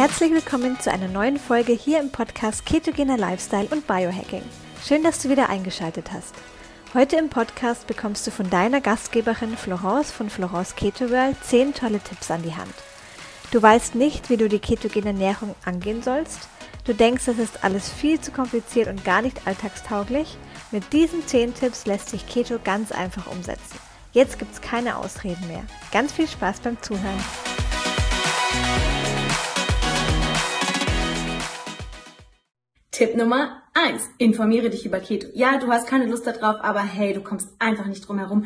Herzlich willkommen zu einer neuen Folge hier im Podcast Ketogener Lifestyle und Biohacking. Schön, dass du wieder eingeschaltet hast. Heute im Podcast bekommst du von deiner Gastgeberin Florence von Florence Keto World 10 tolle Tipps an die Hand. Du weißt nicht, wie du die ketogene Ernährung angehen sollst? Du denkst, das ist alles viel zu kompliziert und gar nicht alltagstauglich? Mit diesen 10 Tipps lässt sich Keto ganz einfach umsetzen. Jetzt gibt's keine Ausreden mehr. Ganz viel Spaß beim Zuhören. Tipp Nummer eins: Informiere dich über Keto. Ja, du hast keine Lust darauf, aber hey, du kommst einfach nicht drum herum,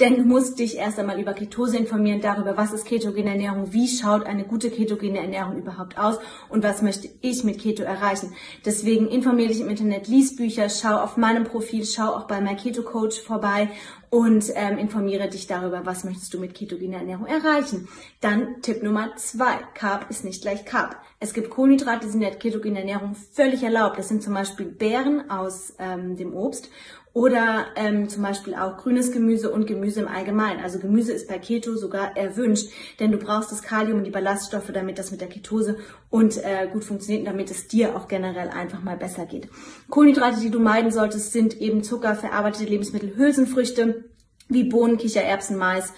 denn du musst dich erst einmal über Ketose informieren, darüber, was ist ketogene Ernährung, wie schaut eine gute ketogene Ernährung überhaupt aus und was möchte ich mit Keto erreichen. Deswegen informiere dich im Internet, lies Bücher, schau auf meinem Profil, schau auch bei My Keto Coach vorbei und ähm, informiere dich darüber, was möchtest du mit ketogener Ernährung erreichen. Dann Tipp Nummer zwei, Carb ist nicht gleich Carb. Es gibt Kohlenhydrate, die sind in der ketogenen Ernährung völlig erlaubt. Das sind zum Beispiel Beeren aus ähm, dem Obst oder ähm, zum Beispiel auch grünes Gemüse und Gemüse im Allgemeinen. Also Gemüse ist bei Keto sogar erwünscht, denn du brauchst das Kalium und die Ballaststoffe, damit das mit der Ketose und äh, gut funktioniert und damit es dir auch generell einfach mal besser geht. Kohlenhydrate, die du meiden solltest, sind eben Zucker, verarbeitete Lebensmittel, Hülsenfrüchte wie Bohnen, Kichererbsen, Mais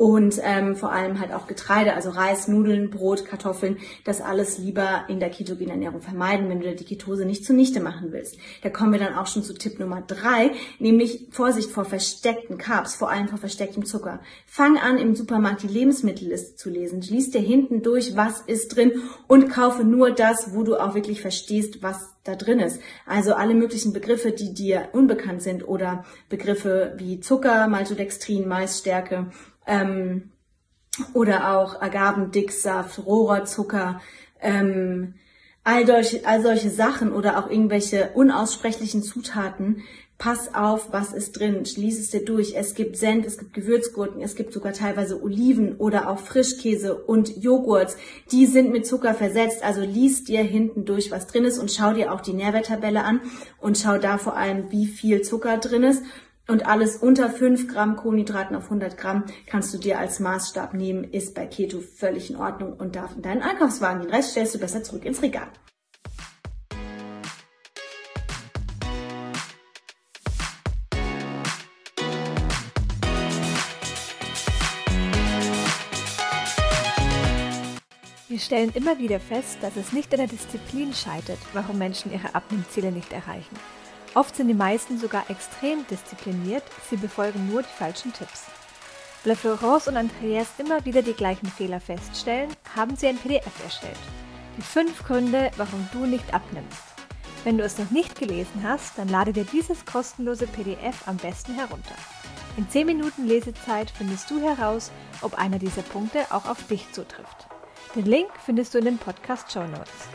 und ähm, vor allem halt auch Getreide, also Reis, Nudeln, Brot, Kartoffeln, das alles lieber in der ketogenen Ernährung vermeiden, wenn du die Ketose nicht zunichte machen willst. Da kommen wir dann auch schon zu Tipp Nummer drei, nämlich Vorsicht vor versteckten Carbs, vor allem vor verstecktem Zucker. Fang an, im Supermarkt die Lebensmittelliste zu lesen. Lies dir hinten durch, was ist drin und kaufe nur das, wo du auch wirklich verstehst, was da drin ist. Also alle möglichen Begriffe, die dir unbekannt sind oder Begriffe wie Zucker, Maltodextrin, Maisstärke, ähm, oder auch Agavendicksaft, Rohrzucker, ähm, all, solche, all solche Sachen oder auch irgendwelche unaussprechlichen Zutaten. Pass auf, was ist drin. Schließ es dir durch. Es gibt Senf, es gibt Gewürzgurken, es gibt sogar teilweise Oliven oder auch Frischkäse und Joghurts. Die sind mit Zucker versetzt. Also lies dir hinten durch, was drin ist und schau dir auch die Nährwerttabelle an und schau da vor allem, wie viel Zucker drin ist. Und alles unter 5 Gramm Kohlenhydraten auf 100 Gramm kannst du dir als Maßstab nehmen, ist bei Keto völlig in Ordnung und darf in deinen Einkaufswagen. Den Rest stellst du besser zurück ins Regal. Wir stellen immer wieder fest, dass es nicht an der Disziplin scheitert, warum Menschen ihre Abnehmziele nicht erreichen. Oft sind die meisten sogar extrem diszipliniert, sie befolgen nur die falschen Tipps. Weil Florence und Andreas immer wieder die gleichen Fehler feststellen, haben sie ein PDF erstellt. Die fünf Gründe, warum du nicht abnimmst. Wenn du es noch nicht gelesen hast, dann lade dir dieses kostenlose PDF am besten herunter. In 10 Minuten Lesezeit findest du heraus, ob einer dieser Punkte auch auf dich zutrifft. Den Link findest du in den Podcast Show Notes.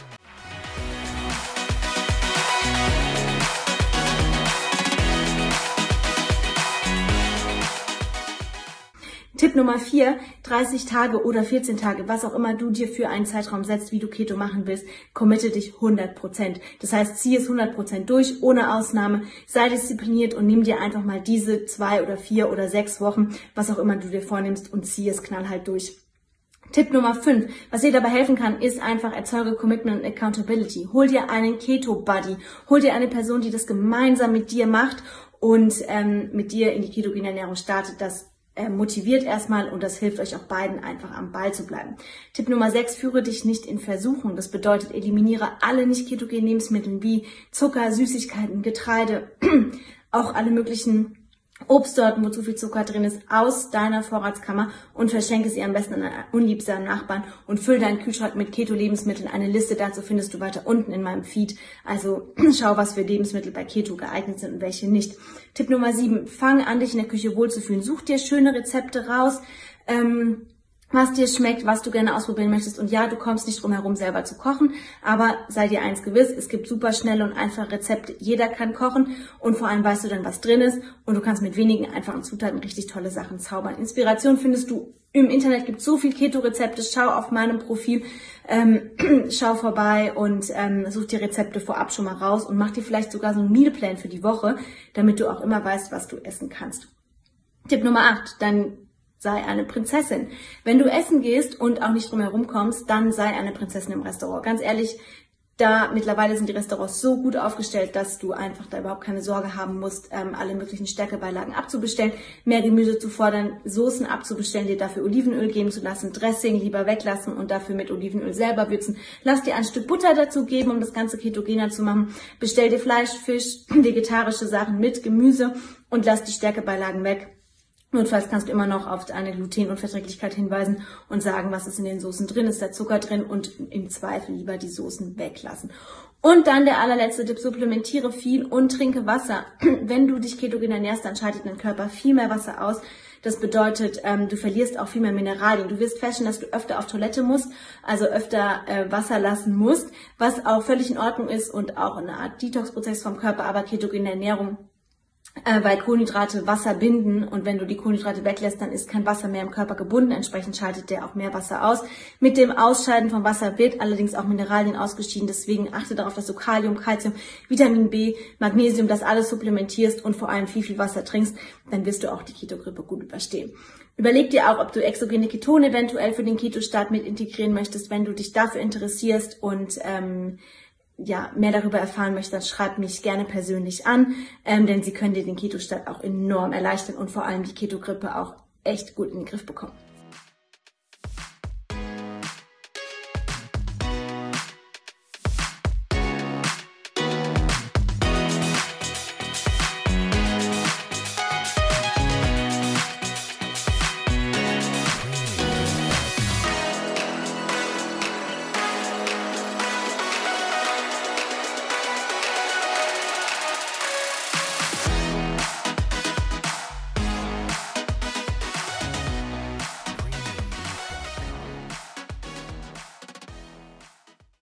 Tipp Nummer vier, 30 Tage oder 14 Tage, was auch immer du dir für einen Zeitraum setzt, wie du Keto machen willst, committe dich 100 Prozent. Das heißt, zieh es 100 Prozent durch, ohne Ausnahme, sei diszipliniert und nimm dir einfach mal diese zwei oder vier oder sechs Wochen, was auch immer du dir vornimmst und zieh es knallhart durch. Tipp Nummer 5, was dir dabei helfen kann, ist einfach erzeuge Commitment und Accountability. Hol dir einen Keto-Buddy, hol dir eine Person, die das gemeinsam mit dir macht und ähm, mit dir in die ketogene Ernährung startet. Das motiviert erstmal und das hilft euch auch beiden einfach am Ball zu bleiben. Tipp Nummer 6, führe dich nicht in Versuchung. Das bedeutet, eliminiere alle nicht ketogenen Lebensmittel wie Zucker, Süßigkeiten, Getreide, auch alle möglichen Obstsorten, wo zu viel Zucker drin ist, aus deiner Vorratskammer und verschenke sie am besten an einen unliebsamen Nachbarn und fülle deinen Kühlschrank mit Keto-Lebensmitteln. Eine Liste dazu findest du weiter unten in meinem Feed. Also schau, was für Lebensmittel bei Keto geeignet sind und welche nicht. Tipp Nummer sieben, fang an, dich in der Küche wohlzufühlen. Such dir schöne Rezepte raus. Ähm, was dir schmeckt, was du gerne ausprobieren möchtest. Und ja, du kommst nicht drum herum, selber zu kochen, aber sei dir eins gewiss, es gibt super schnelle und einfache Rezepte. Jeder kann kochen und vor allem weißt du dann, was drin ist und du kannst mit wenigen einfachen Zutaten richtig tolle Sachen zaubern. Inspiration findest du im Internet, gibt so viel Keto-Rezepte. Schau auf meinem Profil, ähm, schau vorbei und ähm, such dir Rezepte vorab schon mal raus und mach dir vielleicht sogar so einen Mealplan für die Woche, damit du auch immer weißt, was du essen kannst. Tipp Nummer 8, dein sei eine Prinzessin. Wenn du essen gehst und auch nicht drumherum kommst, dann sei eine Prinzessin im Restaurant. Ganz ehrlich, da mittlerweile sind die Restaurants so gut aufgestellt, dass du einfach da überhaupt keine Sorge haben musst, ähm, alle möglichen Stärkebeilagen abzubestellen, mehr Gemüse zu fordern, Soßen abzubestellen, dir dafür Olivenöl geben zu lassen, Dressing lieber weglassen und dafür mit Olivenöl selber würzen. Lass dir ein Stück Butter dazu geben, um das Ganze ketogener zu machen. Bestell dir Fleisch, Fisch, vegetarische Sachen mit Gemüse und lass die Stärkebeilagen weg. Notfalls kannst du immer noch auf eine Glutenunverträglichkeit hinweisen und sagen, was ist in den Soßen drin, ist da Zucker drin und im Zweifel lieber die Soßen weglassen. Und dann der allerletzte Tipp, supplementiere viel und trinke Wasser. Wenn du dich ketogen ernährst, dann scheidet dein Körper viel mehr Wasser aus. Das bedeutet, ähm, du verlierst auch viel mehr Mineralien. Du wirst feststellen, dass du öfter auf Toilette musst, also öfter äh, Wasser lassen musst, was auch völlig in Ordnung ist und auch eine Art Detox-Prozess vom Körper, aber ketogene Ernährung äh, weil Kohlenhydrate Wasser binden und wenn du die Kohlenhydrate weglässt, dann ist kein Wasser mehr im Körper gebunden. Entsprechend schaltet der auch mehr Wasser aus. Mit dem Ausscheiden von Wasser wird allerdings auch Mineralien ausgeschieden. Deswegen achte darauf, dass du Kalium, Calcium, Vitamin B, Magnesium, das alles supplementierst und vor allem viel, viel Wasser trinkst. Dann wirst du auch die Ketogrippe gut überstehen. Überleg dir auch, ob du exogene Ketone eventuell für den Ketostart mit integrieren möchtest, wenn du dich dafür interessierst und ähm, ja, mehr darüber erfahren möchtest, dann schreib mich gerne persönlich an, ähm, denn sie können dir den Keto-Start auch enorm erleichtern und vor allem die Keto-Grippe auch echt gut in den Griff bekommen.